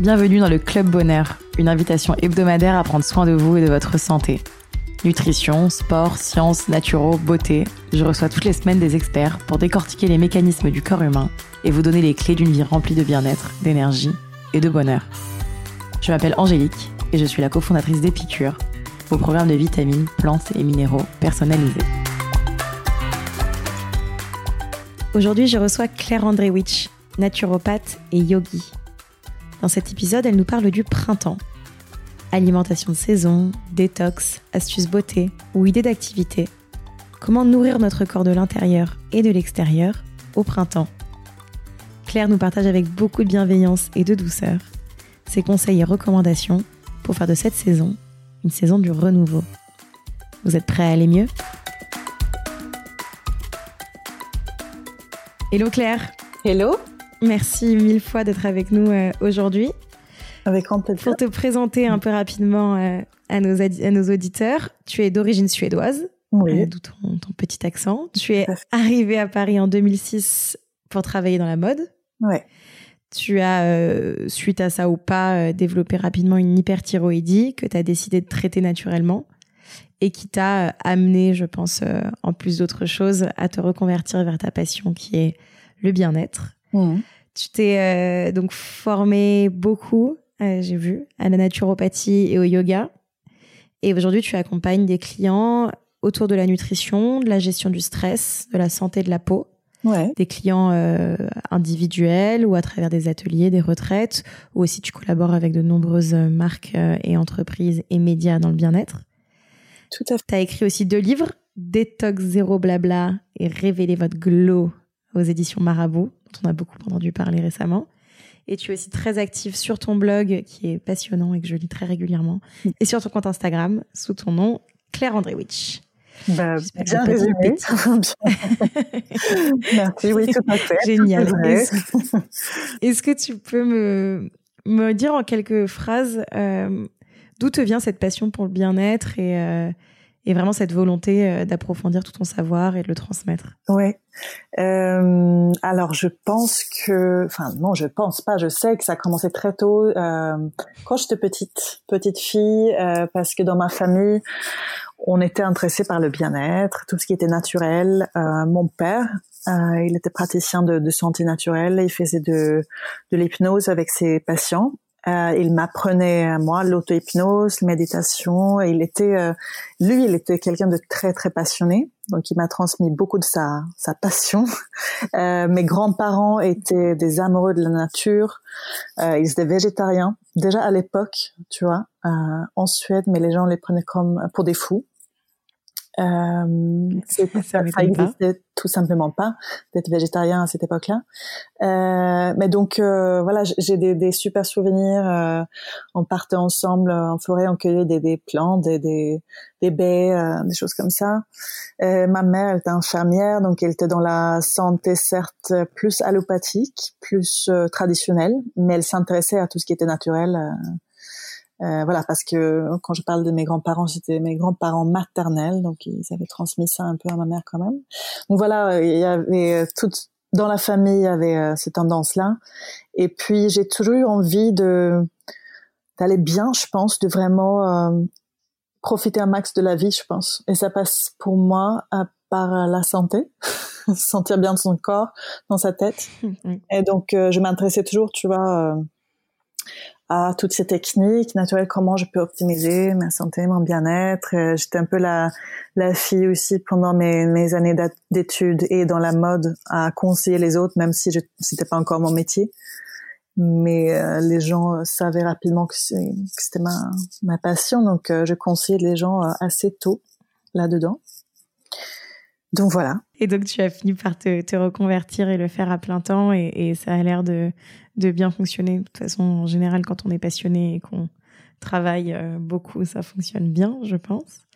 Bienvenue dans le Club Bonheur, une invitation hebdomadaire à prendre soin de vous et de votre santé. Nutrition, sport, sciences, naturaux, beauté, je reçois toutes les semaines des experts pour décortiquer les mécanismes du corps humain et vous donner les clés d'une vie remplie de bien-être, d'énergie et de bonheur. Je m'appelle Angélique et je suis la cofondatrice d'Épicure, vos programmes de vitamines, plantes et minéraux personnalisés. Aujourd'hui, je reçois Claire Andrewicz, naturopathe et yogi. Dans cet épisode, elle nous parle du printemps. Alimentation de saison, détox, astuces beauté ou idées d'activité. Comment nourrir notre corps de l'intérieur et de l'extérieur au printemps. Claire nous partage avec beaucoup de bienveillance et de douceur ses conseils et recommandations pour faire de cette saison une saison du renouveau. Vous êtes prêts à aller mieux? Hello Claire Hello Merci mille fois d'être avec nous euh, aujourd'hui. Avec grand plaisir. Pour te présenter un peu rapidement euh, à, nos à nos auditeurs, tu es d'origine suédoise, oui. euh, d'où ton, ton, petit accent. Tu es arrivée à Paris en 2006 pour travailler dans la mode. Ouais. Tu as, suite à ça ou pas, développé rapidement une hyperthyroïdie que tu as décidé de traiter naturellement et qui t'a amené, je pense, en plus d'autres choses, à te reconvertir vers ta passion qui est le bien-être. Mmh. Tu t'es euh, donc formé beaucoup, euh, j'ai vu, à la naturopathie et au yoga. Et aujourd'hui, tu accompagnes des clients autour de la nutrition, de la gestion du stress, de la santé de la peau. Ouais. Des clients euh, individuels ou à travers des ateliers, des retraites, ou aussi tu collabores avec de nombreuses marques et entreprises et médias dans le bien-être. Tout à fait. Tu as écrit aussi deux livres, Détox zéro blabla et Révéler votre glow aux éditions Marabout, dont on a beaucoup entendu parler récemment. Et tu es aussi très active sur ton blog, qui est passionnant et que je lis très régulièrement, et sur ton compte Instagram, sous ton nom, Claire Andrewicz. Bah, bien résumé. Merci, oui, tout à fait. Génial. Est-ce est que tu peux me, me dire en quelques phrases euh, d'où te vient cette passion pour le bien-être et, euh, et vraiment cette volonté euh, d'approfondir tout ton savoir et de le transmettre Oui. Euh, alors je pense que, enfin non, je pense pas. Je sais que ça a commencé très tôt euh, quand j'étais petite, petite fille, euh, parce que dans ma famille, on était intéressé par le bien-être, tout ce qui était naturel. Euh, mon père, euh, il était praticien de, de, santé naturelle, il faisait de, de l'hypnose avec ses patients. Euh, il m'apprenait moi l'auto-hypnose, la méditation. Et il était, euh, lui, il était quelqu'un de très très passionné. Donc, il m'a transmis beaucoup de sa sa passion. Euh, mes grands-parents étaient des amoureux de la nature. Euh, ils étaient végétariens déjà à l'époque, tu vois, euh, en Suède, mais les gens les prenaient comme pour des fous. Euh, ça, ça existait tout simplement pas d'être végétarien à cette époque-là. Euh, mais donc euh, voilà, j'ai des, des, super souvenirs. Euh, on partait ensemble en forêt, on cueillait des, des plantes, des, des, des baies, euh, des choses comme ça. ma mère, elle était infirmière, donc elle était dans la santé certes plus allopathique, plus euh, traditionnelle, mais elle s'intéressait à tout ce qui était naturel. Euh, voilà, parce que quand je parle de mes grands-parents, c'était mes grands-parents maternels, donc ils avaient transmis ça un peu à ma mère quand même. Donc voilà, il y avait tout dans la famille, il y avait euh, ces tendances-là. Et puis j'ai toujours eu envie de d'aller bien, je pense, de vraiment euh, profiter un max de la vie, je pense. Et ça passe pour moi à, par la santé, se sentir bien dans son corps, dans sa tête. Et donc euh, je m'intéressais toujours, tu vois à toutes ces techniques naturelles, comment je peux optimiser ma santé, mon bien-être. J'étais un peu la, la fille aussi pendant mes, mes années d'études et dans la mode à conseiller les autres, même si c'était pas encore mon métier. Mais euh, les gens savaient rapidement que c'était ma, ma passion, donc euh, je conseillais les gens euh, assez tôt là-dedans. Donc voilà. Et donc tu as fini par te, te reconvertir et le faire à plein temps et, et ça a l'air de, de bien fonctionner. De toute façon, en général, quand on est passionné et qu'on travaille euh, beaucoup, ça fonctionne bien, je pense.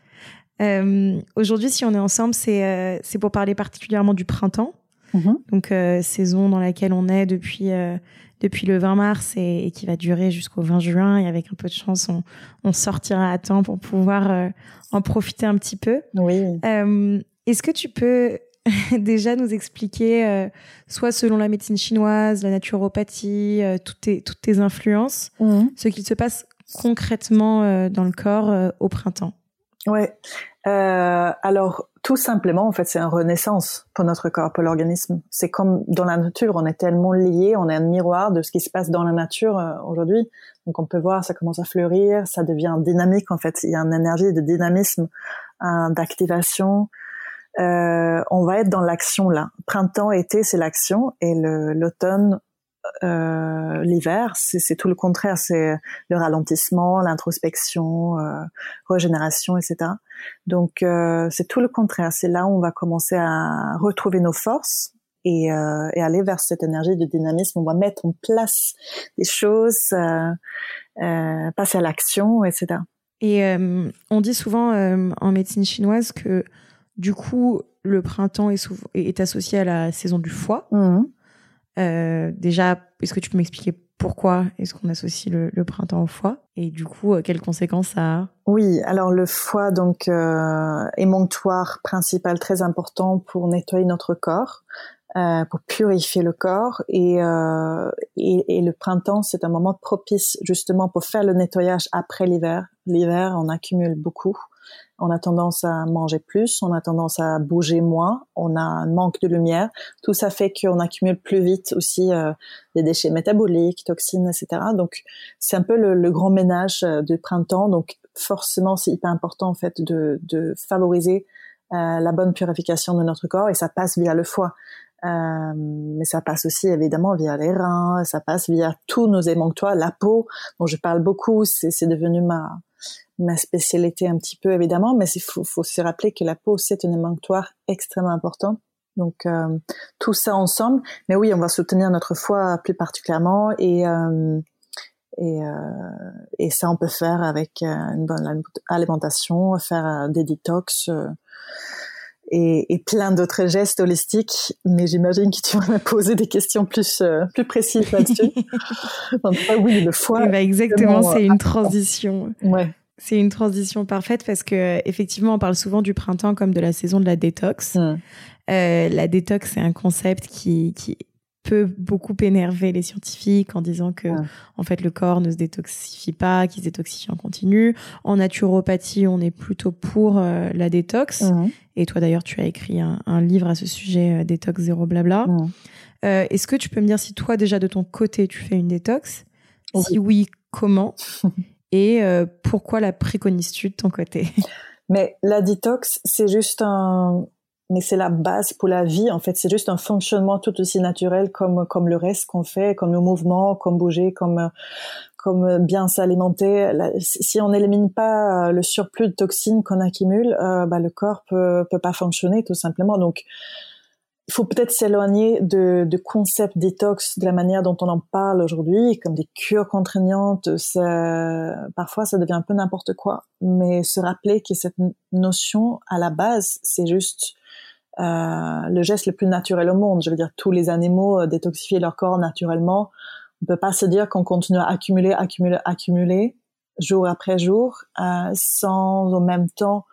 Euh, Aujourd'hui, si on est ensemble, c'est euh, pour parler particulièrement du printemps. Mmh. Donc, euh, saison dans laquelle on est depuis, euh, depuis le 20 mars et, et qui va durer jusqu'au 20 juin. Et avec un peu de chance, on, on sortira à temps pour pouvoir euh, en profiter un petit peu. Oui. Est-ce que tu peux déjà nous expliquer, euh, soit selon la médecine chinoise, la naturopathie, euh, toutes, tes, toutes tes influences, mhm. ce qu'il se passe concrètement euh, dans le corps au printemps? Ouais. alors tout simplement, en fait, c'est une renaissance pour notre corps, pour l'organisme. C'est comme dans la nature, on est tellement lié, on est un miroir de ce qui se passe dans la nature aujourd'hui. Donc on peut voir, ça commence à fleurir, ça devient dynamique en fait. Il y a une énergie de dynamisme, d'activation. Euh, on va être dans l'action là. Printemps, été, c'est l'action, et l'automne, euh, l'hiver, c'est tout le contraire. C'est le ralentissement, l'introspection, euh, régénération, etc. Donc euh, c'est tout le contraire. C'est là où on va commencer à retrouver nos forces. Et, euh, et, aller vers cette énergie de dynamisme, on va mettre en place des choses, passer à l'action, etc. Et on dit souvent en médecine chinoise que du coup, le printemps est, est associé à la saison du foie. Mhm. Euh, déjà, est-ce que tu peux m'expliquer pourquoi est-ce qu'on associe le, printemps au foie? Et du coup, euh, quelles conséquences ça a? Oui, alors le foie, donc, euh, émonctoire principal très important pour nettoyer notre corps. Euh, pour purifier le corps et, euh, et, et, le printemps c'est un moment propice justement pour faire le nettoyage après l'hiver. L'hiver on accumule beaucoup on a tendance à manger plus, on a tendance à bouger moins, on a un manque de lumière. Tout ça fait qu'on accumule plus vite aussi euh, des déchets métaboliques, toxines, etc. Donc c'est un peu le, grand ménage euh, du printemps. Donc forcément c'est hyper important en fait de, favoriser euh, la bonne purification de notre corps et ça passe via le foie. mais ça passe aussi évidemment via les reins, ça passe via tous nos émonctoires, la peau dont je parle beaucoup, c'est devenu ma ma spécialité un petit peu évidemment, mais il faut, se rappeler que la peau c'est un émonctoire extrêmement important. Donc euh, tout ça ensemble, mais oui, on va soutenir notre foie plus particulièrement et euh, euh, et ça on peut faire avec une bonne alimentation, faire des détox. Et, et, plein d'autres gestes holistiques, mais j'imagine que tu vas me poser des questions plus plus précises là-dessus. oui, le foie. Bah exactement, c'est une transition. Ouais. C'est une transition parfaite parce que effectivement, on parle souvent du printemps comme de la saison de la détox. Euh, la détox, c'est un concept qui, qui peut beaucoup énerver les scientifiques en disant que en fait le corps ne se détoxifie pas, qu'il se détoxifie en continu. En naturopathie, on est plutôt pour euh, la détox. Et toi d'ailleurs, tu as écrit un, livre à ce sujet, euh, détox zéro blabla. Est-ce que tu peux me dire si toi déjà de ton côté tu fais une détox? Si oui, comment? Et euh, pourquoi la préconises-tu de ton côté? Mais la détox, c'est juste un, mais c'est la base pour la vie. En fait, c'est juste un fonctionnement tout aussi naturel comme comme le reste qu'on fait, comme le mouvement, comme bouger, comme comme bien s'alimenter. Si on n'élimine pas le surplus de toxines qu'on accumule, euh, bah, le corps peut peut pas fonctionner tout simplement. Donc il faut peut-être s'éloigner de, de concept détox de la manière dont on en parle aujourd'hui, comme des cures contraignantes. Ça, parfois, ça devient un peu n'importe quoi. Mais se rappeler que cette notion, à la base, c'est juste euh, le geste le plus naturel au monde. Je veux dire, tous les animaux euh, détoxifient leur corps naturellement. On peut pas se dire qu'on continue à accumuler, accumuler, accumuler jour après jour, euh, sans en même temps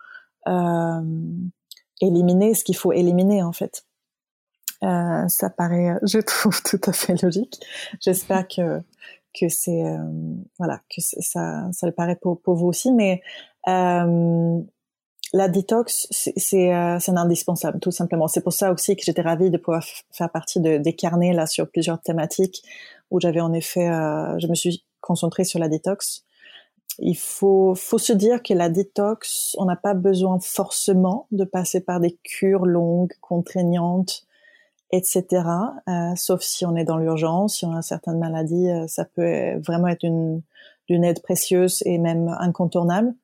euh, éliminer ce qu'il faut éliminer en fait. Euh, ça paraît, je trouve tout à fait logique. J'espère que que c'est euh, voilà que ça ça le paraît pour, pour vous aussi, mais euh, la détox c'est euh, un indispensable tout simplement. C'est pour ça aussi que j'étais ravie de pouvoir faire partie de, des carnets là sur plusieurs thématiques où j'avais en effet je me suis concentrée sur la détox. Il faut, faut se dire que la détox, on n'a pas besoin forcément de passer par des cures longues, contraignantes, etc. Euh, sauf si on est dans l'urgence, si on a certaines maladies, euh, ça peut vraiment être une, une aide précieuse et même incontournable.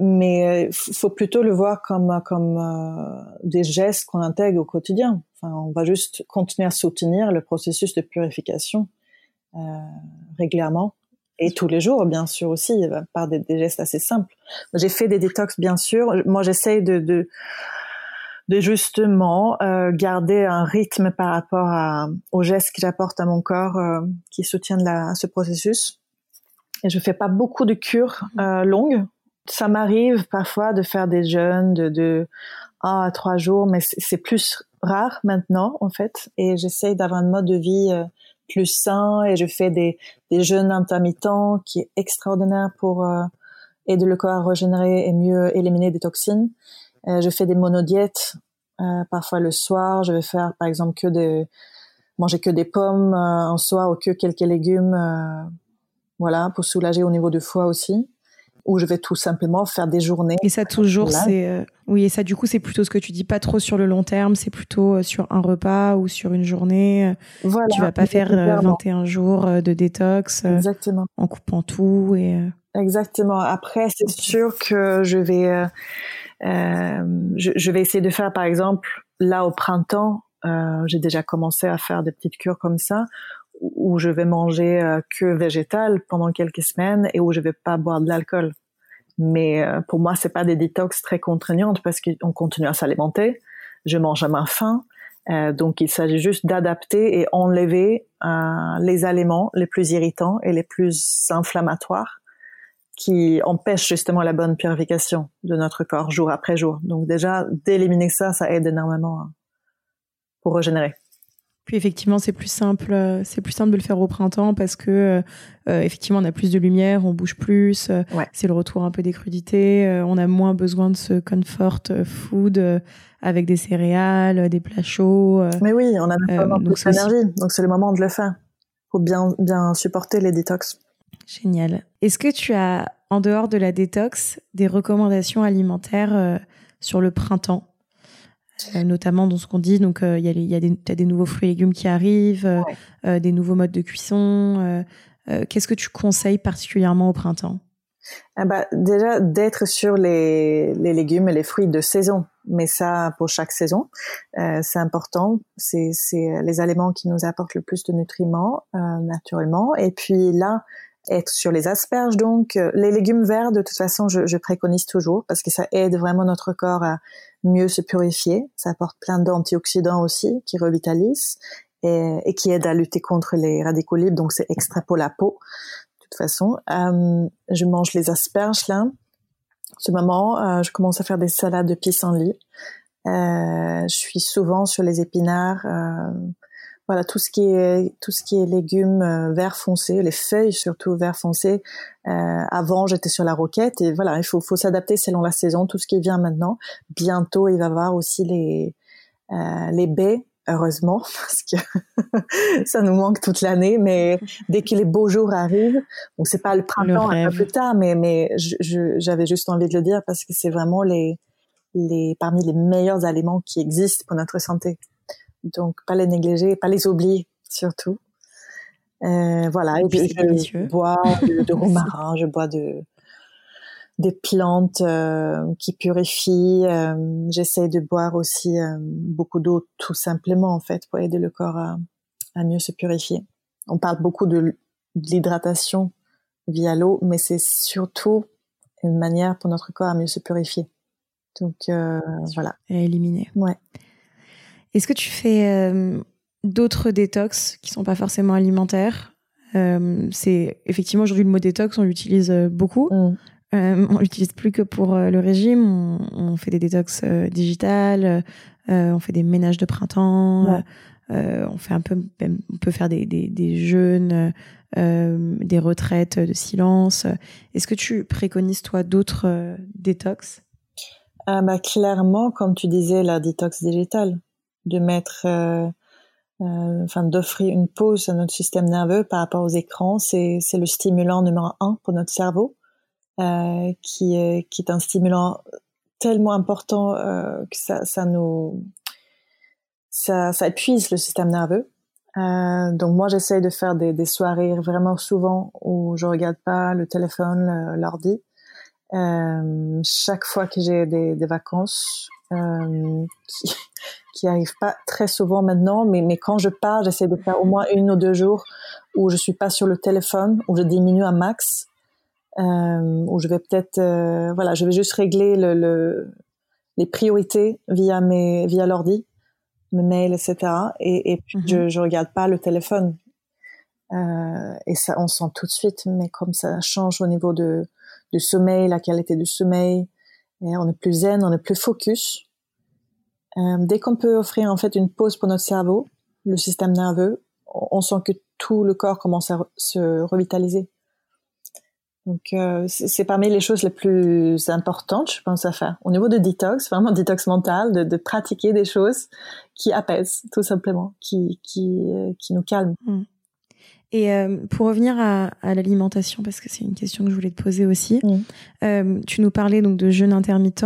Mais euh, faut plutôt le voir comme comme des gestes qu'on intègre au quotidien. Enfin, on va juste continuer à soutenir le processus de purification régulièrement et tous les jours, bien sûr aussi, par des, des gestes assez simples. J'ai fait des détox, bien sûr. Moi, j'essaye de, de de justement euh, garder un rythme par rapport à, aux gestes que j'apporte à mon corps euh, qui soutiennent la, ce processus. Et je fais pas beaucoup de cures euh, longues. Ça m'arrive parfois de faire des jeûnes de, de un à trois jours, mais c'est plus rare maintenant en fait. Et j'essaye d'avoir un mode de vie euh, plus sain et je fais des, des jeûnes intermittents qui est extraordinaire pour euh, aider le corps à régénérer et mieux éliminer des toxines. Euh, je fais des monodiètes euh, parfois le soir. Je vais faire par exemple que de manger que des pommes euh, en soir ou que quelques légumes, voilà, pour soulager au niveau du foie aussi où je vais tout simplement faire des journées. Et ça toujours, c'est euh, oui, et ça du coup c'est plutôt ce que tu dis, pas trop sur le long terme, c'est plutôt euh, sur un repas ou sur une journée. Euh, voilà, tu vas pas faire 21 jours de détox. Exactement. En coupant tout et. Exactement. Après, c'est sûr que je vais, je, je, vais essayer de faire, par exemple, là au printemps, j'ai déjà commencé à faire des petites cures comme ça où je vais manger euh, que végétal pendant quelques semaines et où je vais pas boire de l'alcool. Mais euh, pour moi, c'est pas des détox très contraignantes parce qu'on continue à s'alimenter. Je mange à ma faim. Euh, donc, il s'agit juste d'adapter et enlever les aliments les plus irritants et les plus inflammatoires qui empêchent justement la bonne purification de notre corps jour après jour. Donc déjà, d'éliminer ça, ça aide énormément hein, pour régénérer. Puis effectivement, c'est plus simple, euh, c'est plus simple de le faire au printemps parce que euh, euh, effectivement, on a plus de lumière, on bouge plus, c'est le retour un peu des crudités, on a moins besoin de ce comfort food avec des céréales, des plats chauds. Mais oui, on a vraiment plus d'énergie, donc c'est le moment de le faire. Faut bien bien supporter les détox. Génial. Est-ce que tu as, en dehors de la détox, des recommandations alimentaires sur le printemps? Euh, notamment dans ce qu'on dit. Donc, euh, il y a, des, as des nouveaux fruits et légumes qui arrivent, euh, des nouveaux modes de cuisson. Qu'est-ce que tu conseilles particulièrement au printemps? Ah bah, Déjà, d'être sur les, les, légumes et les fruits de saison. Mais ça, pour chaque saison, c'est important. C'est les aliments qui nous apportent le plus de nutriments, naturellement. Et puis là, être sur les asperges. Donc, les légumes verts, de toute façon, je, je, préconise toujours parce que ça aide vraiment notre corps à mieux se purifier. Ça apporte plein d'antioxydants aussi qui revitalisent et, et, qui aident à lutter contre les radicaux libres. Donc, c'est extra pour la peau. De toute façon, euh, je mange les asperges là. Ce moment, euh, je commence à faire des salades de pissenlit. Euh, je suis souvent sur les épinards. Euh, voilà tout ce qui est tout ce qui est légumes euh, vert foncé, les feuilles surtout vert foncé. Euh, avant j'étais sur la roquette et voilà il faut faut s'adapter selon la saison. Tout ce qui vient maintenant. Bientôt il va y avoir aussi les euh, les baies heureusement parce que ça nous manque toute l'année mais dès que les beaux jours arrivent donc c'est pas le printemps un peu plus tard mais mais j'avais juste envie de le dire parce que c'est vraiment les les parmi les meilleurs aliments qui existent pour notre santé donc, pas les négliger, pas les oublier, surtout. Euh, voilà. Et puis, je bois de, romarin, je bois de, des plantes euh, qui purifient. Euh, J'essaie de boire aussi euh, beaucoup d'eau, tout simplement, en fait, pour aider le corps à, à mieux se purifier. On parle beaucoup de, l'hydratation via l'eau, mais c'est surtout une manière pour notre corps à mieux se purifier. Donc, voilà. Et éliminer. Ouais. Est-ce que tu fais euh, d'autres détox qui sont pas forcément alimentaires? Euh, C'est effectivement aujourd'hui le mot détox, on l'utilise euh, beaucoup. Mm. on l'utilise plus que pour le régime. On, fait des détox digitales, on fait des ménages de printemps. on fait un peu, on peut faire des, des, des jeûnes, des retraites de silence. Est-ce que tu préconises toi d'autres détox? Ah bah clairement, comme tu disais, la détox digitale de mettre, euh, euh, enfin d'offrir une pause à notre système nerveux par rapport aux écrans. C'est le stimulant numéro un pour notre cerveau, euh, qui est qui est un stimulant tellement important que ça ça nous ça, épuise le système nerveux. Donc moi j'essaye de faire des, soirées vraiment souvent où je regarde pas le téléphone, l'ordi. Chaque fois que j'ai des vacances, euh, qui, qui arrive pas très souvent maintenant, mais, mais quand je pars, j'essaie de faire au moins une ou deux jours où je suis pas sur le téléphone, où je diminue un max, euh, où je vais peut-être, euh, voilà, je vais juste régler le, le, les priorités via mes, via l'ordi, mes mails, etc. Et, et puis mhm. je, je regarde pas le téléphone. Et ça, on sent tout de suite, mais comme ça change au niveau de, du sommeil, la qualité du sommeil, on est plus zen, on est plus focus. dès qu'on peut offrir en fait une pause pour notre cerveau, le système nerveux, on sent que tout le corps commence à se revitaliser. Donc euh, c'est parmi les choses les plus importantes, je pense, à faire. Au niveau de détox, vraiment détox mental, de, pratiquer des choses qui apaisent, tout simplement, qui, qui, euh, qui nous calment. Mmh. Et euh, pour revenir à, à l'alimentation, parce que c'est une question que je voulais te poser aussi, mmh. euh, tu nous parlais donc de jeûne intermittent,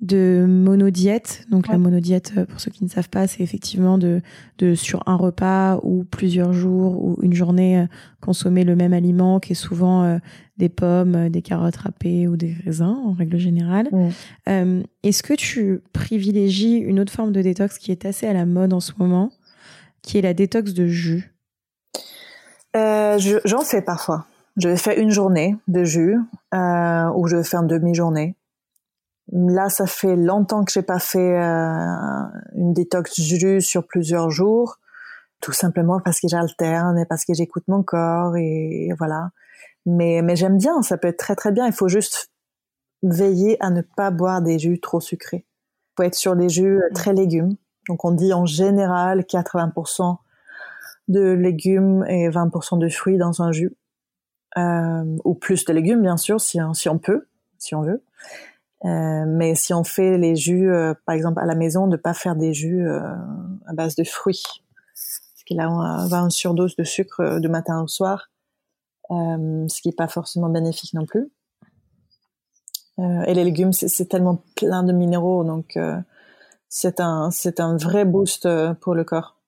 de monodiète. Donc la monodiète, euh, pour ceux qui ne savent pas, c'est effectivement de, de sur un repas ou plusieurs jours ou une journée consommer le même aliment, qui est souvent des pommes, des carottes râpées ou des raisins en règle générale. Mmh. Est-ce que tu privilégies une autre forme de détox qui est assez à la mode en ce moment, qui est la détox de jus? Euh, J'en fais parfois. Je faire une journée de jus euh, ou je faire une demi-journée. Là, ça fait longtemps que j'ai pas fait euh, une détox jus sur plusieurs jours, tout simplement parce que j'alterne et parce que j'écoute mon corps et, voilà. Mais, mais j'aime bien, ça peut être très très bien. Il faut juste veiller à ne pas boire des jus trop sucrés. Il faut être sur des jus euh, très légumes. Donc on dit en général 80% de légumes et 20% de fruits dans un jus. Euh, ou plus de légumes, bien sûr, si, si on peut, si on veut. Euh, mais si on fait les jus, euh, par exemple à la maison, de pas faire des jus à base de fruits, parce qu'il a va une surdose de sucre de matin au soir, ce qui est pas forcément bénéfique non plus. et les légumes, c'est tellement plein de minéraux, donc c'est un c'est un vrai boost pour le corps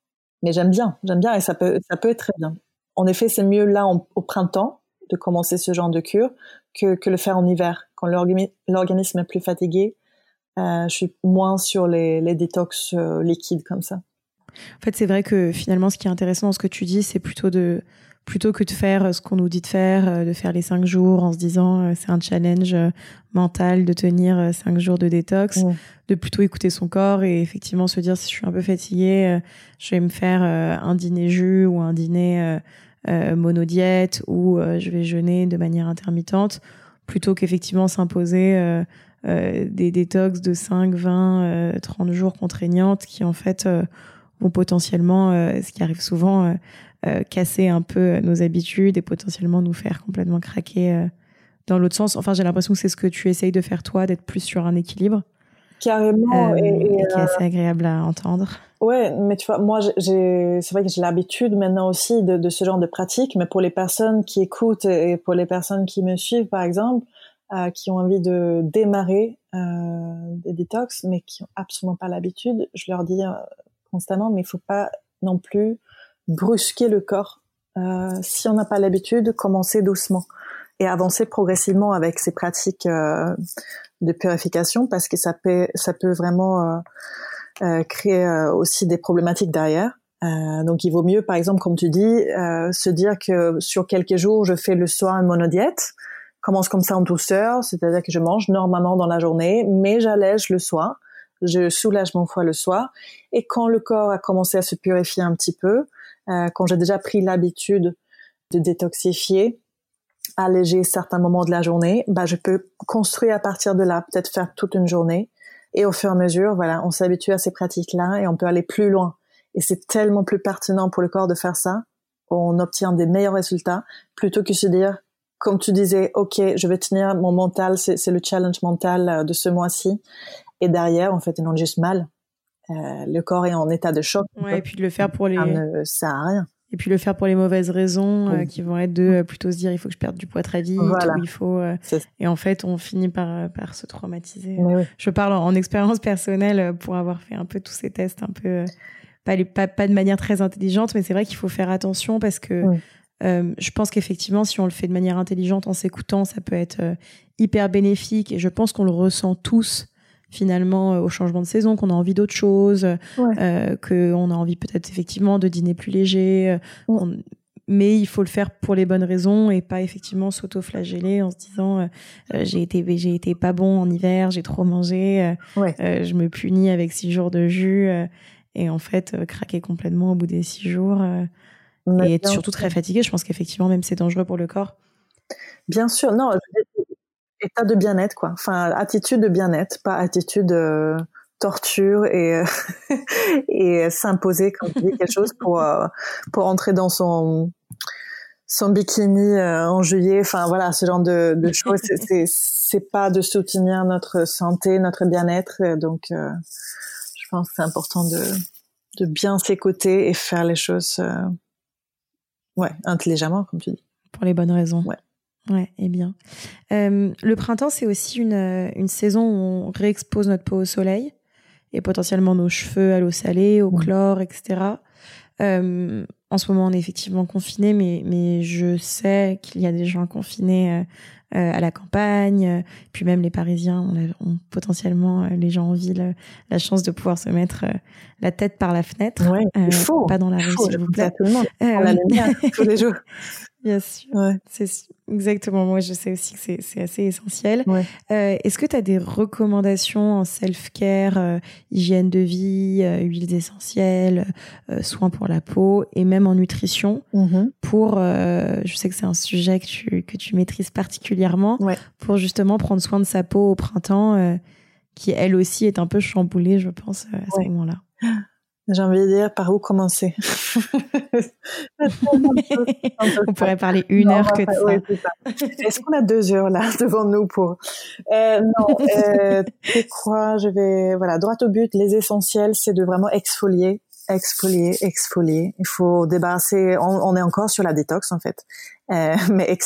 mais j'aime bien, j'aime bien et ça peut, ça peut être très bien. En effet, c'est mieux là au printemps de commencer ce genre de cure que, le faire en hiver. Quand l'organisme est plus fatigué, euh, je suis moins sur les, les détox euh, liquides comme ça. En fait, c'est vrai que finalement, ce qui est intéressant dans ce que tu dis, c'est plutôt de plutôt que de faire euh, ce qu'on nous dit de faire, euh, de faire les cinq jours en se disant euh, c'est un challenge mental de tenir cinq jours de détox, de plutôt écouter son corps et effectivement se dire si je suis un peu fatiguée, je vais me faire un dîner jus ou un dîner monodiète ou je vais jeûner de manière intermittente plutôt qu'effectivement s'imposer des détox de 5, 20, 30 jours contraignantes qui en fait vont potentiellement, ce qui arrive souvent, euh, casser un peu nos habitudes et potentiellement nous faire complètement craquer euh, dans l'autre sens. Enfin, j'ai l'impression que c'est ce que tu essayes de faire toi, d'être plus sur un équilibre. Carrément. Euh, et, qui est assez agréable à entendre. Ouais, mais tu vois, moi, j'ai, c'est vrai que j'ai l'habitude maintenant aussi de, de, ce genre de pratique, mais pour les personnes qui écoutent et pour les personnes qui me suivent, par exemple, euh, qui ont envie de démarrer euh, des détox, mais qui ont absolument pas l'habitude, je leur dis constamment, mais il faut pas non plus brusquer le corps. Euh, si on n'a pas l'habitude, commencer doucement et avancer progressivement avec ces pratiques euh, de purification parce que ça peut, ça peut vraiment euh, créer aussi des problématiques derrière. donc il vaut mieux, par exemple, comme tu dis, se dire que sur quelques jours, je fais le soir une monodiète, commence comme ça en douceur, c'est-à-dire que je mange normalement dans la journée, mais j'allège le soir, je soulage mon foie le soir, et quand le corps a commencé à se purifier un petit peu, euh, quand j'ai déjà pris l'habitude de détoxifier, alléger certains moments de la journée, bah, je peux construire à partir de là, peut-être faire toute une journée. Et au fur et à mesure, voilà, on s'habitue à ces pratiques-là et on peut aller plus loin. Et c'est tellement plus pertinent pour le corps de faire ça. On obtient des meilleurs résultats plutôt que se dire, comme tu disais, OK, je vais tenir mon mental, c'est le challenge mental euh, de ce mois-ci. Et derrière, en fait, ils ont juste mal. Euh, le corps est en état de choc. Ouais, et puis de le faire pour les. Ça ne sert à rien. Et puis le faire pour les mauvaises raisons euh, qui vont être de euh, plutôt se dire il faut que je perde du poids très vite ou il faut et en fait on finit par par se traumatiser. Je parle en, expérience personnelle pour avoir fait un peu tous ces tests un peu pas, les, pas, pas de manière très intelligente mais c'est vrai qu'il faut faire attention parce que je pense qu'effectivement si on le fait de manière intelligente en s'écoutant ça peut être hyper bénéfique et je pense qu'on le ressent tous finalement euh, au changement de saison, qu'on a envie d'autre chose, euh, qu'on a envie peut-être effectivement de dîner plus léger. Euh, mais il faut le faire pour les bonnes raisons et pas effectivement s'auto-flageller en se disant j'ai été j'ai été pas bon en hiver, j'ai trop mangé, je me punis avec six jours de jus et en fait craquer complètement au bout des six jours et être surtout très fatigué. Je pense qu'effectivement même c'est dangereux pour le corps. Bien sûr, non, état de bien-être, quoi. Enfin, attitude de bien-être, pas attitude euh, torture et et s'imposer quand il dit quelque chose pour pour entrer dans son son bikini en juillet. Enfin voilà ce genre de, de choses. C'est c'est pas de soutenir notre santé notre bien-être. Donc je pense que c'est important de de bien s'écouter et faire les choses ouais intelligemment comme tu dis. Pour les bonnes raisons. Ouais Ouais, et bien. Euh, le printemps, c'est aussi une, euh, une, saison où on réexpose notre peau au soleil et potentiellement nos cheveux à l'eau salée, au chlore, etc. Euh, en ce moment, on est effectivement confiné, mais, mais je sais qu'il y a des gens confinés euh, à la campagne, puis même les Parisiens ont, potentiellement les gens en ville la chance de pouvoir se mettre la tête par la fenêtre, ouais, pas dans la rue s'il vous plaît. Tout le monde. la lumière tous les jours. Bien sûr. C'est exactement. Moi, je sais aussi que c'est assez essentiel. Euh, Est-ce que tu as des recommandations en self-care, euh, hygiène de vie, euh, huiles essentielles, euh, soins pour la peau et même en nutrition mm-hmm. pour, je sais que c'est un sujet que tu, que tu maîtrises particulièrement, pour justement prendre soin de sa peau au printemps, qui elle aussi est un peu chamboulée, je pense, à ce moment-là. J'ai envie de dire par où commencer. On pourrait parler une heure que de ça. Est-ce qu'on a deux heures là devant nous pour euh, Non, euh, quoi Je vais voilà droit au but. Les essentiels, c'est de vraiment exfolier exfolier, exfolier. Il faut débarrasser. On, est encore sur la détox en fait, euh, mais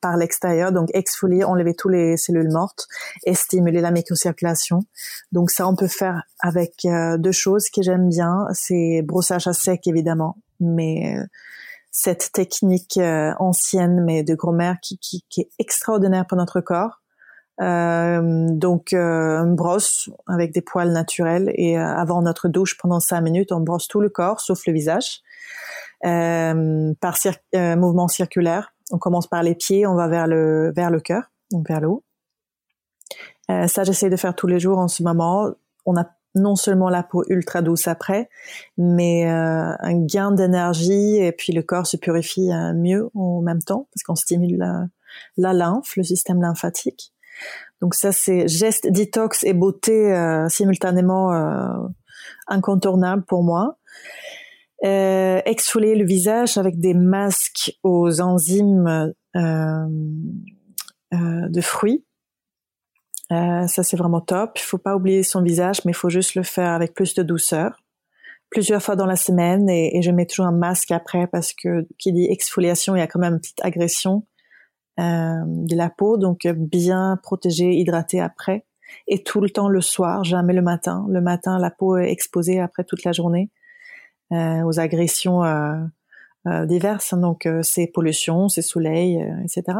par l'extérieur. Donc exfolier, enlever tous les cellules mortes et stimuler la microcirculation. Donc ça, on peut faire avec euh, deux choses que j'aime bien. C'est brossage à sec évidemment, mais euh, cette technique ancienne mais de grand-mère qui, qui, qui est extraordinaire pour notre corps euh, donc euh, une brosse avec des poils naturels et euh, avant notre douche pendant cinq minutes, on brosse tout le corps sauf le visage par mouvement circulaire. On commence par les pieds, on va vers le vers le cœur, donc vers le haut. ça, j'essaie de faire tous les jours en ce moment. On a non seulement la peau ultra douce après, mais un gain d'énergie et puis le corps se purifie mieux en même temps parce qu'on stimule la, la lymphe, le système lymphatique. Donc ça, c'est geste détox et beauté euh, simultanément euh, incontournable pour moi. Euh, exfolier le visage avec des masques aux enzymes euh, de fruits. ça, c'est vraiment top. Il faut pas oublier son visage, mais il faut juste le faire avec plus de douceur plusieurs fois dans la semaine et, je mets toujours un masque après parce que qui dit exfoliation, il y a quand même une petite agression de la peau, donc bien protégée, hydratée après, et tout le temps le soir, jamais le matin. Le matin, la peau est exposée après toute la journée euh, aux agressions euh, euh diverses, donc euh, c'est pollution, c'est soleil, etc.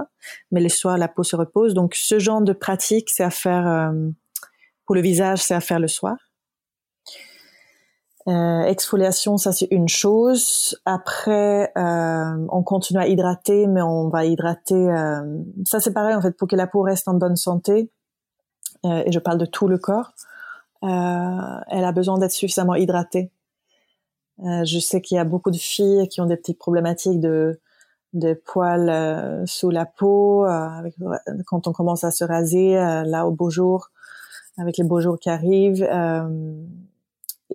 Mais le soir, la peau se repose. Donc ce genre de pratique, c'est à faire pour le visage, c'est à faire le soir. Euh, exfoliation, ça c'est une chose. Après, euh, on continue à hydrater, mais on va hydrater. Euh, ça c'est pareil en fait pour que la peau reste en bonne santé. Euh, et je parle de tout le corps. elle a besoin d'être suffisamment hydratée. je sais qu'il y a beaucoup de filles qui ont des petites problématiques de poils sous la peau quand on commence à se raser là au beau jour, avec les beaux jours qui arrivent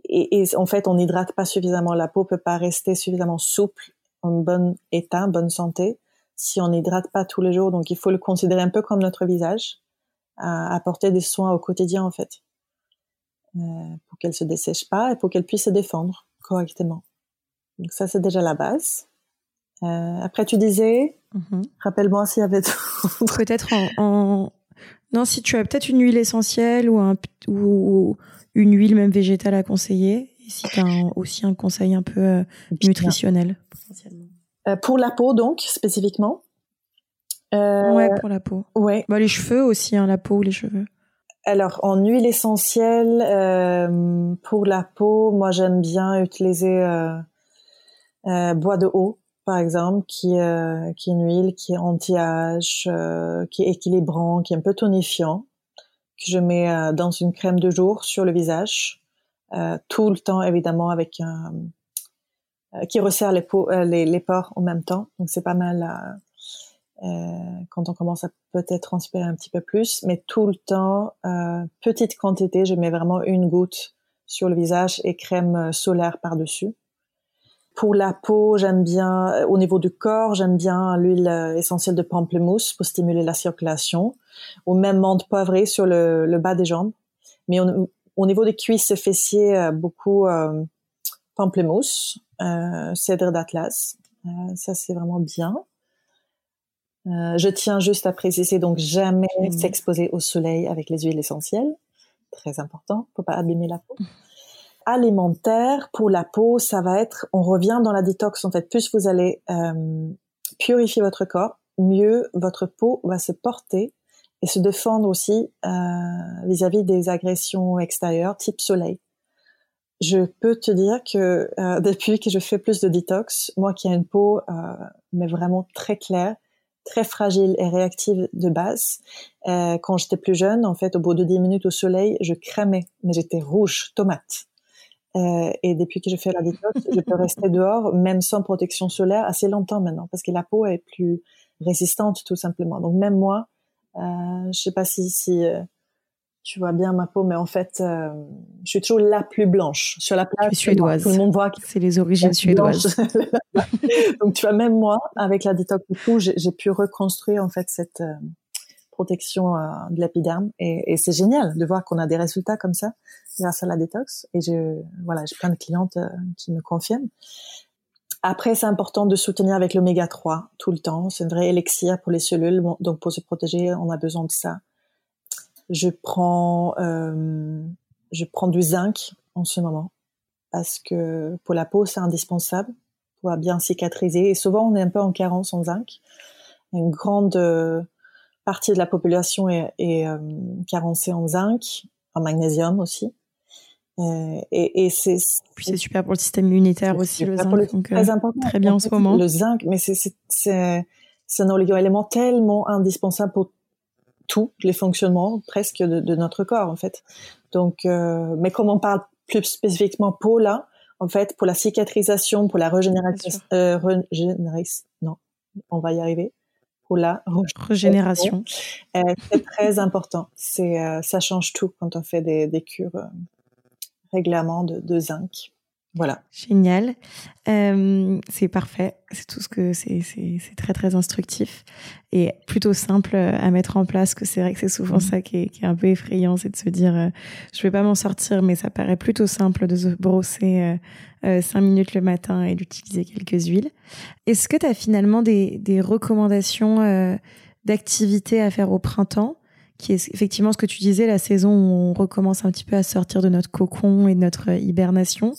et, et, en fait, on n'hydrate pas suffisamment. La peau peut pas rester suffisamment souple, en bon état, en bonne santé, si on n'hydrate pas tous les jours. Donc, il faut le considérer un peu comme notre visage, à apporter des soins au quotidien, en fait, euh, pour qu'elle se dessèche pas et pour qu'elle puisse se défendre correctement. Donc, ça, c'est déjà la base. Euh, après, tu disais, mm-hmm. rappelle-moi s'il y avait peut-être en, en, non, si tu as peut-être une huile essentielle ou un ou une huile même végétale à conseiller et si tu as aussi un conseil un peu euh, nutritionnel. Euh, pour la peau donc spécifiquement euh, Ouais, pour la peau. Ouais. Bah, les cheveux aussi, hein, la peau ou les cheveux. Alors en huile essentielle euh, pour la peau, moi j'aime bien utiliser bois de haut par exemple, qui, qui est une huile qui est anti-âge, qui est équilibrant, qui est un peu tonifiant que je mets euh, dans une crème de jour sur le visage, euh, tout le temps évidemment avec un euh, qui resserre les, peaux, les, les, pores en même temps. Donc c'est pas mal quand on commence à peut-être transpirer un petit peu plus, mais tout le temps, petite quantité, je mets vraiment une goutte sur le visage et crème solaire par-dessus. Pour la peau, j'aime bien, au niveau du corps, j'aime bien l'huile essentielle de pamplemousse pour stimuler la circulation, ou même menthe poivrée sur le, bas des jambes. Mais au niveau des cuisses et fessiers, beaucoup euh, pamplemousse, euh, cèdre d'Atlas. Euh, ça, c'est vraiment bien. Euh, je tiens juste à préciser, donc jamais s'exposer au soleil avec les huiles essentielles. Très important, faut pas abîmer la peau. Alimentaire, pour la peau, ça va être, on revient dans la détox en fait. Plus vous allez euh, purifier votre corps, mieux votre peau va se porter et se défendre aussi vis à -vis des agressions extérieures type soleil je peux te dire que euh, depuis que je fais plus de détox, moi qui ai une peau euh, mais vraiment très claire, très fragile et réactive de base, euh, quand j'étais plus jeune, en fait, au bout de 10 minutes au soleil, je cramais, mais j'étais rouge, tomate. Euh, et depuis que je fais la détox, je peux rester dehors, même sans protection solaire, assez longtemps maintenant, parce que la peau est plus résistante, tout simplement. Donc même moi, euh, je sais pas si, si tu vois bien ma peau, mais en fait, euh, je suis toujours la plus blanche sur la plage. suédoise. Tout le monde voit que c'est les origines suédoises. Donc, tu vois, même moi, avec la détox et tout, j'ai pu reconstruire en fait cette euh, protection euh, de l'épiderme, et, et c'est génial de voir qu'on a des résultats comme ça grâce à la détox. Et je, voilà, j'ai plein de clientes qui me confirment. Après, c'est important de soutenir avec l'oméga 3 tout le temps. C'est un vrai élixir pour les cellules. donc, pour se protéger, on a besoin de ça. Je prends, euh, je prends du zinc en ce moment parce que pour la peau, c'est indispensable pour bien cicatriser. Et souvent, on est un peu en carence en zinc. Une grande euh, partie de la population est, euh, carencée en zinc, en magnésium aussi. Euh, et, et c'est puis c'est super pour le système immunitaire aussi le zinc. Donc, très important. Très bien en ce moment. Le zinc, mais c'est un oligo-élément tellement indispensable pour tous les fonctionnements presque de, notre corps en fait. Donc, euh, mais comme on parle plus spécifiquement pour là, en fait, pour la cicatrisation, pour la régénération, euh, non, on va y arriver. Pour la régénération, euh, c'est très important. C'est, euh, ça change tout quand on fait des, des cures régulièrement de, de zinc. Voilà. Génial. Euh, c'est parfait. C'est tout ce que c'est, c'est, c'est très très instructif et plutôt simple à mettre en place. Que c'est vrai que c'est souvent mmh. ça qui est, qui est, un peu effrayant, c'est de se dire euh, je vais pas m'en sortir, mais ça paraît plutôt simple de se brosser euh, euh cinq minutes le matin et d'utiliser quelques huiles. Est-ce que tu as finalement des, des recommandations euh, d'activités à faire au printemps? Qui est effectivement ce que tu disais, la saison où on recommence un petit peu à sortir de notre cocon et de notre hibernation.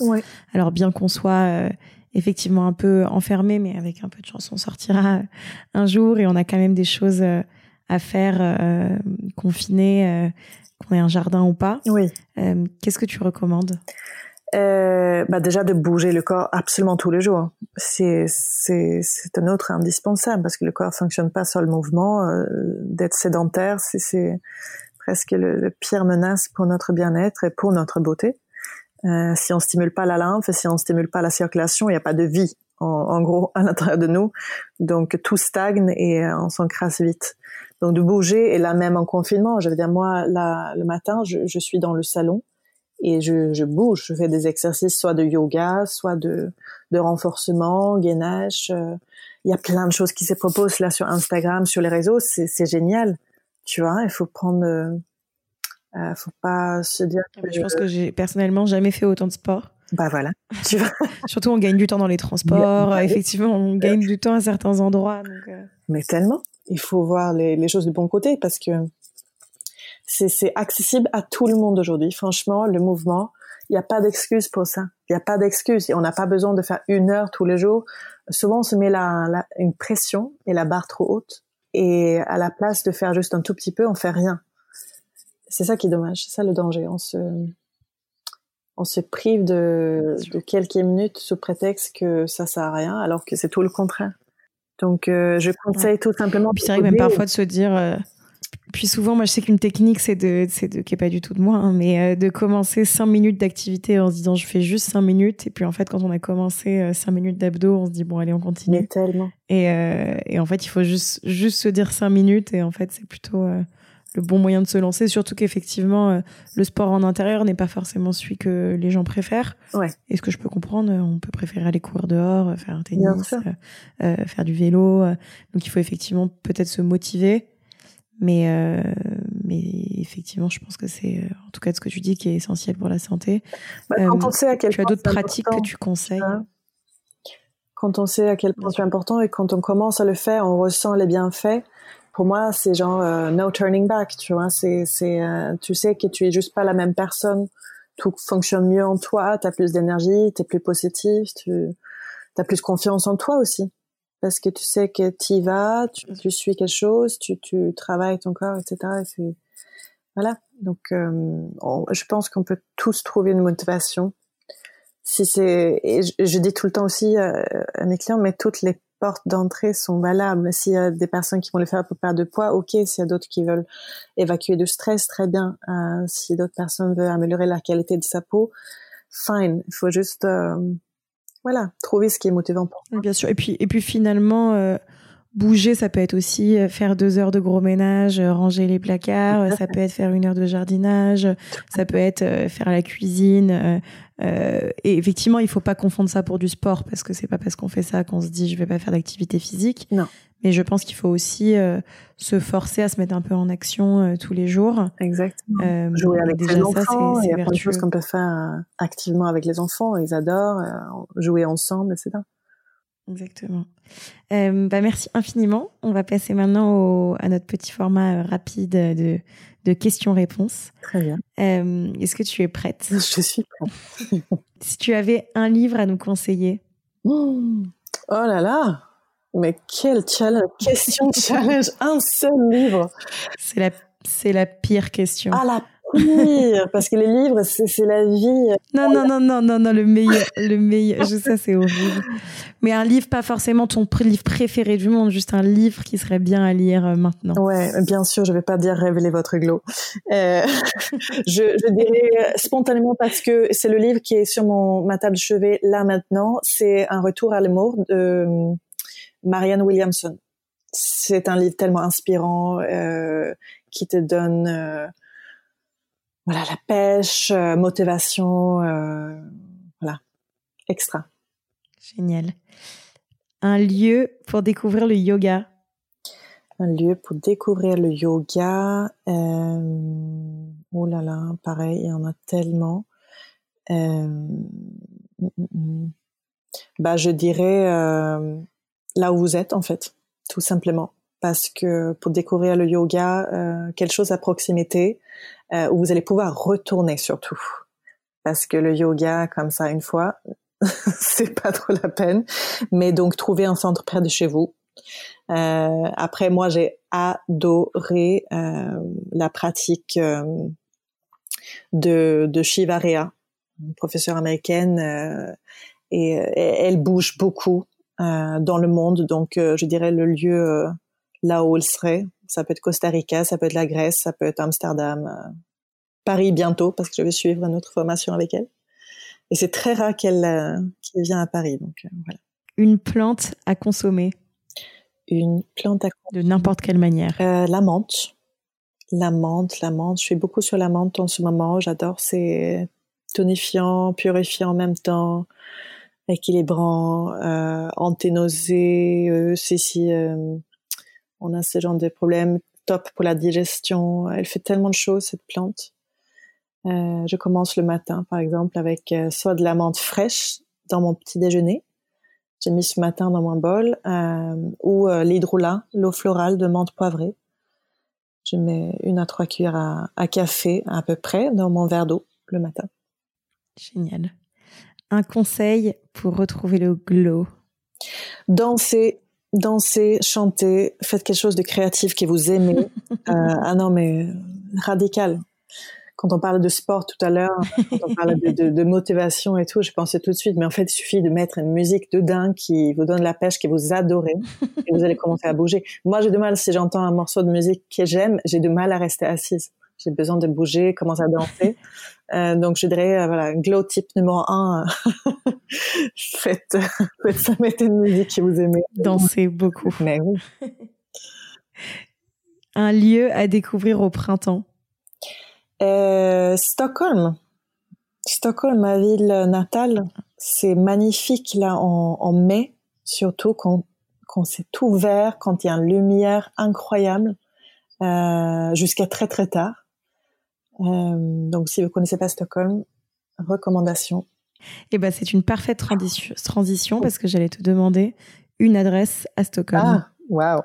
Alors bien qu'on soit euh, effectivement un peu enfermé, mais avec un peu de chance, on sortira un jour et on a quand même des choses euh, à faire euh, confinées, qu'on ait un jardin ou pas. Oui. Qu'est-ce que tu recommandes? Euh, bah déjà de bouger le corps absolument tous les jours. C'est c'est c'est un autre indispensable parce que le corps fonctionne pas sur le mouvement. Euh, D'être sédentaire, c'est c'est presque le, pire menace pour notre bien-être et pour notre beauté. Euh, si on stimule pas la lymphe, si on stimule pas la circulation, il n'y a pas de vie en, gros à l'intérieur de nous. Donc tout stagne et on s'encrasse vite. Donc de bouger et là même en confinement, je veux dire moi là le matin, je suis dans le salon et je, je, bouge, je fais des exercices soit de yoga, soit de, de renforcement, gainage. Euh, il y a plein de choses qui se proposent là sur Instagram, sur les réseaux, c'est génial. Tu vois, il faut prendre, euh, euh faut pas se dire. Que, je pense que j'ai personnellement jamais fait autant de sport. Bah voilà, tu vois? Surtout, on gagne du temps dans les transports. Effectivement, on gagne du temps à certains endroits. Donc, euh. Mais tellement. Il faut voir les, les choses du bon côté parce que c'est accessible à tout le monde aujourd'hui. Franchement, le mouvement, il n'y a pas d'excuse pour ça. Il n'y a pas d'excuse. On n'a pas besoin de faire une heure tous les jours. Souvent, on se met la, une pression et la barre trop haute. Et à la place de faire juste un tout petit peu, on fait rien. C'est ça qui est dommage. C'est ça le danger. On se, on se prive de, de quelques minutes sous prétexte que ça sert à rien, alors que c'est tout le contraire. Donc, euh, je conseille tout simplement. Puis c'est vrai que même parfois de se dire, euh, puis souvent, moi, je sais qu'une technique, c'est de, c'est de, qui est pas du tout de moi, hein, mais euh, de commencer 5 minutes d'activité en se disant, je fais juste 5 minutes. Et puis, en fait, quand on a commencé 5 euh, minutes d'abdos, on se dit, bon, allez, on continue. Mais tellement. Et, euh, et en fait, il faut juste, juste se dire 5 minutes. Et en fait, c'est plutôt le bon moyen de se lancer. Surtout qu'effectivement, le sport en intérieur n'est pas forcément celui que les gens préfèrent. Ouais. Et ce que je peux comprendre, on peut préférer aller courir dehors, faire un tennis, faire du vélo. Donc, il faut effectivement peut-être se motiver. Mais, euh, mais effectivement, je pense que c'est, euh, en tout cas, de ce que tu dis, qui est essentiel pour la santé. Bah, quand on sait à quel tu as d'autres pratiques que tu conseilles Quand on sait à quel point c'est important et quand on commence à le faire, on ressent les bienfaits. Pour moi, c'est genre euh, no turning back, tu vois. C'est, c'est, tu sais que tu es juste pas la même personne. Tout fonctionne mieux en toi. Tu as plus d'énergie, tu es plus positif, tu as plus confiance en toi aussi parce que tu sais que tu y vas, tu, suis quelque chose, tu, tu travailles ton corps, etc. Et voilà. Donc, euh, je pense qu'on peut tous trouver une motivation. Si c'est, et je, dis tout le temps aussi euh, à mes clients, mais toutes les portes d'entrée sont valables. S'il y a des personnes qui vont le faire pour perdre de poids, ok. S'il y a d'autres qui veulent évacuer du stress, très bien. Euh, si d'autres personnes veulent améliorer la qualité de sa peau, fine. Il faut juste voilà, trouver ce qui est motivant pour Bien sûr. Et puis, et puis finalement, euh, bouger, ça peut être aussi euh, faire deux heures de gros ménage, euh, ranger les placards, ça peut être faire une heure de jardinage, ça peut être faire la cuisine. et effectivement, il faut pas confondre ça pour du sport parce que c'est pas parce qu'on fait ça qu'on se dit je vais pas faire d'activité physique. Non. Mais je pense qu'il faut aussi euh, se forcer à se mettre un peu en action euh, tous les jours. Exactement. Euh, Jouer avec les enfants, il y a plein de choses qu'on peut faire activement avec les enfants. Ils adorent jouer ensemble, etc. Exactement. bah merci infiniment. On va passer maintenant au, à notre petit format rapide de, de questions-réponses. Très bien. Est-ce que tu es prête? Je suis prête. si tu avais un livre à nous conseiller. oh là là mais quel challenge, question challenge, un seul livre. C'est la, la pire question. Ah, la pire, parce que les livres, c'est, la vie. Non, non, non, non, non, non, le meilleur, le meilleur, je sais, c'est horrible. Mais un livre, pas forcément ton livre préféré du monde, juste un livre qui serait bien à lire euh, maintenant. Ouais, bien sûr, je vais pas dire révéler votre glow. Euh, je, je dirais spontanément parce que c'est le livre qui est sur mon, ma table de chevet là maintenant. C'est Un retour à l'amour de Marianne Williamson. C'est un livre tellement inspirant euh, qui te donne euh, voilà la pêche, euh, motivation, voilà extra. Génial. Un lieu pour découvrir le yoga. Un lieu pour découvrir le yoga. oh là là, pareil, il y en a tellement. Mm, mm, mm. bah, je dirais là où vous êtes en fait, tout simplement. Parce que pour découvrir le yoga, euh, quelque chose à proximité euh, où vous allez pouvoir retourner surtout. Parce que le yoga, comme ça une fois, c'est pas trop la peine. Mais donc trouver un centre près de chez vous. Euh, après, moi, j'ai adoré euh, la pratique de, de Shiva une professeure américaine, euh, et, elle bouge beaucoup. Dans le monde. Donc, je dirais le lieu là où elle serait. Ça peut être Costa Rica, ça peut être la Grèce, ça peut être Amsterdam, Paris bientôt parce que je vais suivre une autre formation avec elle. Et c'est très rare qu'elle vienne à Paris. Donc voilà. Une plante à consommer. Une plante à de n'importe quelle manière. la menthe. La menthe, la menthe. Je suis beaucoup sur la menthe en ce moment. J'adore. C'est tonifiant, purifiant en même temps équilibrant, euh, anténausée, c'est si euh, on a ce genre de problèmes, top pour la digestion. Elle fait tellement de choses cette plante. Euh, je commence le matin, par exemple, avec euh, soit de la menthe fraîche dans mon petit déjeuner. J'ai mis ce matin dans mon bol, euh, ou l'hydrolat, l'eau florale de menthe poivrée. Je mets une à trois cuillères à, à café à peu près dans mon verre d'eau le matin. Génial un conseil pour retrouver le glow? Danser, danser, chanter, faites quelque chose de créatif que vous aimez. euh, ah non, mais radical. quand on parle de sport tout à l'heure, quand on parle de, de, motivation et tout, je pensais tout de suite, mais en fait, il suffit de mettre une musique de dingue qui vous donne la pêche, que vous adorez, et vous allez commencer à bouger. Moi, j'ai du mal, si j'entends un morceau de musique que j'aime, j'ai du mal à rester assise. J'ai besoin de bouger, commencer à danser. Euh, donc, je dirais, euh, voilà, glow tip numéro un, faites, faites ça, mettez une musique que vous aimez. Dansez beaucoup. Mais oui. un lieu à découvrir au printemps euh, Stockholm. Stockholm, ma ville natale, c'est magnifique là en, mai, surtout quand, quand c'est tout vert, quand il y a une lumière incroyable, euh, jusqu'à très très tard. Euh, donc si vous connaissez pas Stockholm, recommandation. Eh ben c'est une parfaite transition parce que j'allais te demander une adresse à Stockholm. Ah. Wow.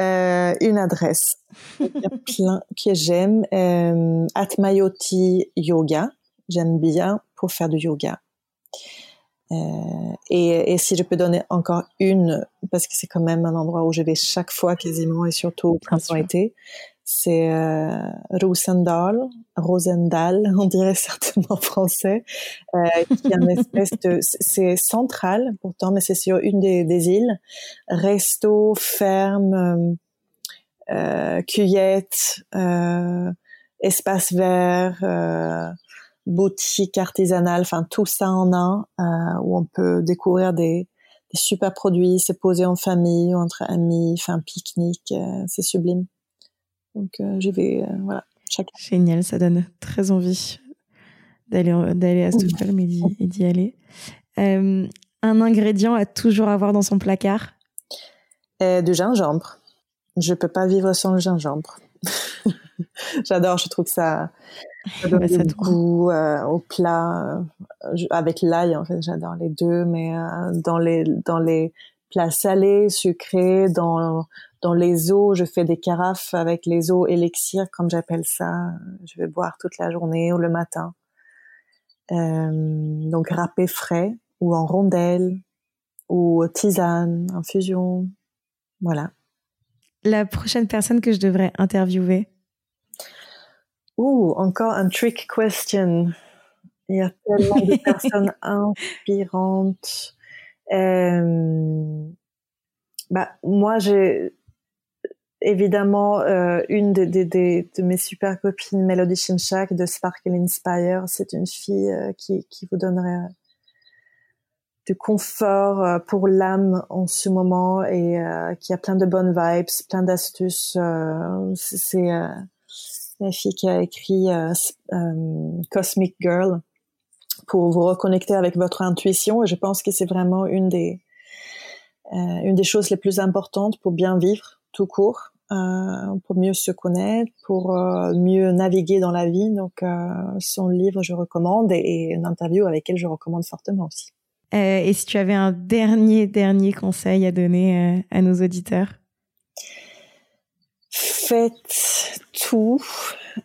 Euh, une adresse. Il y a plein que j'aime. Euh, Atmayoti Yoga. J'aime bien pour faire du yoga. Euh, et, et, si je peux donner encore une, parce que c'est quand même un endroit où je vais chaque fois quasiment et surtout au printemps-été, c'est euh, Rosendal, Rosendal, on dirait certainement français, euh, qui est une espèce de, c'est central pourtant, mais c'est sur une des, des, îles. Resto, ferme, euh, euh cueillette, euh, espace vert, euh, boutique artisanale, enfin tout ça en un, où on peut découvrir des, des super produits, se poser en famille, entre amis, un pique-nique, c'est sublime. Donc euh, je vais, euh, voilà. Génial, ça donne très envie d'aller d'aller à Stockholm et d'y aller. Euh, un ingrédient à toujours avoir dans son placard? Du gingembre. Je peux pas vivre sans le gingembre. J'adore, je trouve que ça, ça donne du goût au plat avec l'ail en fait. J'adore les deux, mais dans les dans les plats salés, sucrés, dans dans les eaux, je fais des carafes avec les eaux élixir, comme j'appelle ça. Je vais boire toute la journée ou le matin. Euh, donc râpé frais ou en rondelles ou tisane, infusion. Voilà. La prochaine personne que je devrais interviewer? Ouh, encore un trick question. Il y a tellement de personnes inspirantes. Euh, bah, moi, j'ai évidemment euh, une de, mes super copines, Melody Shimshak de Sparkle Inspire. C'est une fille euh, qui, qui vous donnerait du confort pour l'âme en ce moment et qui a plein de bonnes vibes, plein d'astuces. c'est la fille qui a écrit Cosmic Girl pour vous reconnecter avec votre intuition et je pense que c'est vraiment une des une des choses les plus importantes pour bien vivre tout court, euh, pour mieux se connaître, pour euh, mieux naviguer dans la vie. Donc, euh, son livre, je recommande, et, une interview avec elle, je recommande fortement aussi. et si tu avais un dernier, dernier conseil à donner à nos auditeurs? Faites tout,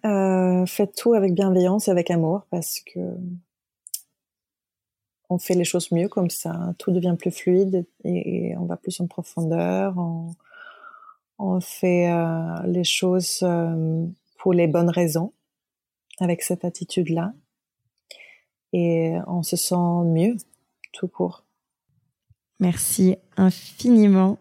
faites tout avec bienveillance et avec amour, parce que on fait les choses mieux comme ça. Tout devient plus fluide et, on va plus en profondeur on fait euh, les choses euh, pour les bonnes raisons avec cette attitude-là et on se sent mieux tout court. Merci infiniment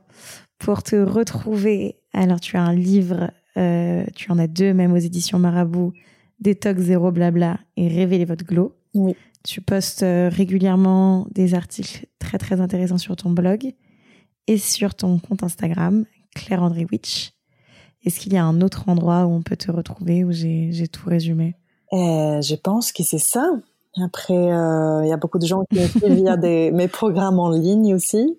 pour te retrouver. Alors tu as un livre, euh, tu en as deux même aux éditions Marabout, Détox zéro blabla et Révéler votre glow. Oui. Tu postes régulièrement des articles très très intéressants sur ton blog et sur ton compte Instagram Claire-André Witch. Est-ce qu'il y a un autre endroit où on peut te retrouver, où j'ai tout résumé? Euh, Je pense que c'est ça. Après, euh, il y a beaucoup de gens qui me via des, mes programmes en ligne aussi,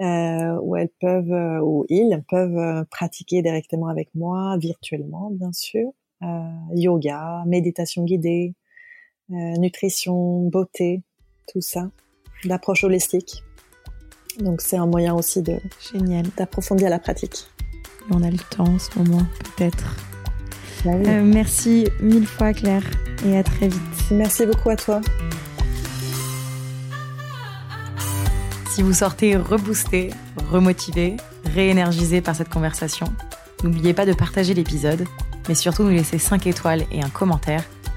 euh, où elles peuvent, euh, où ils peuvent euh, pratiquer directement avec moi, virtuellement bien sûr, yoga, méditation guidée, nutrition, beauté, tout ça, l'approche holistique. Donc c'est un moyen aussi de génial d'approfondir la pratique. on a le temps en ce moment, peut-être. Bah euh, merci mille fois Claire et à très vite. Merci beaucoup à toi. Si vous sortez reboosté, remotivé, réénergisé par cette conversation, n'oubliez pas de partager l'épisode, mais surtout nous laisser 5 étoiles et un commentaire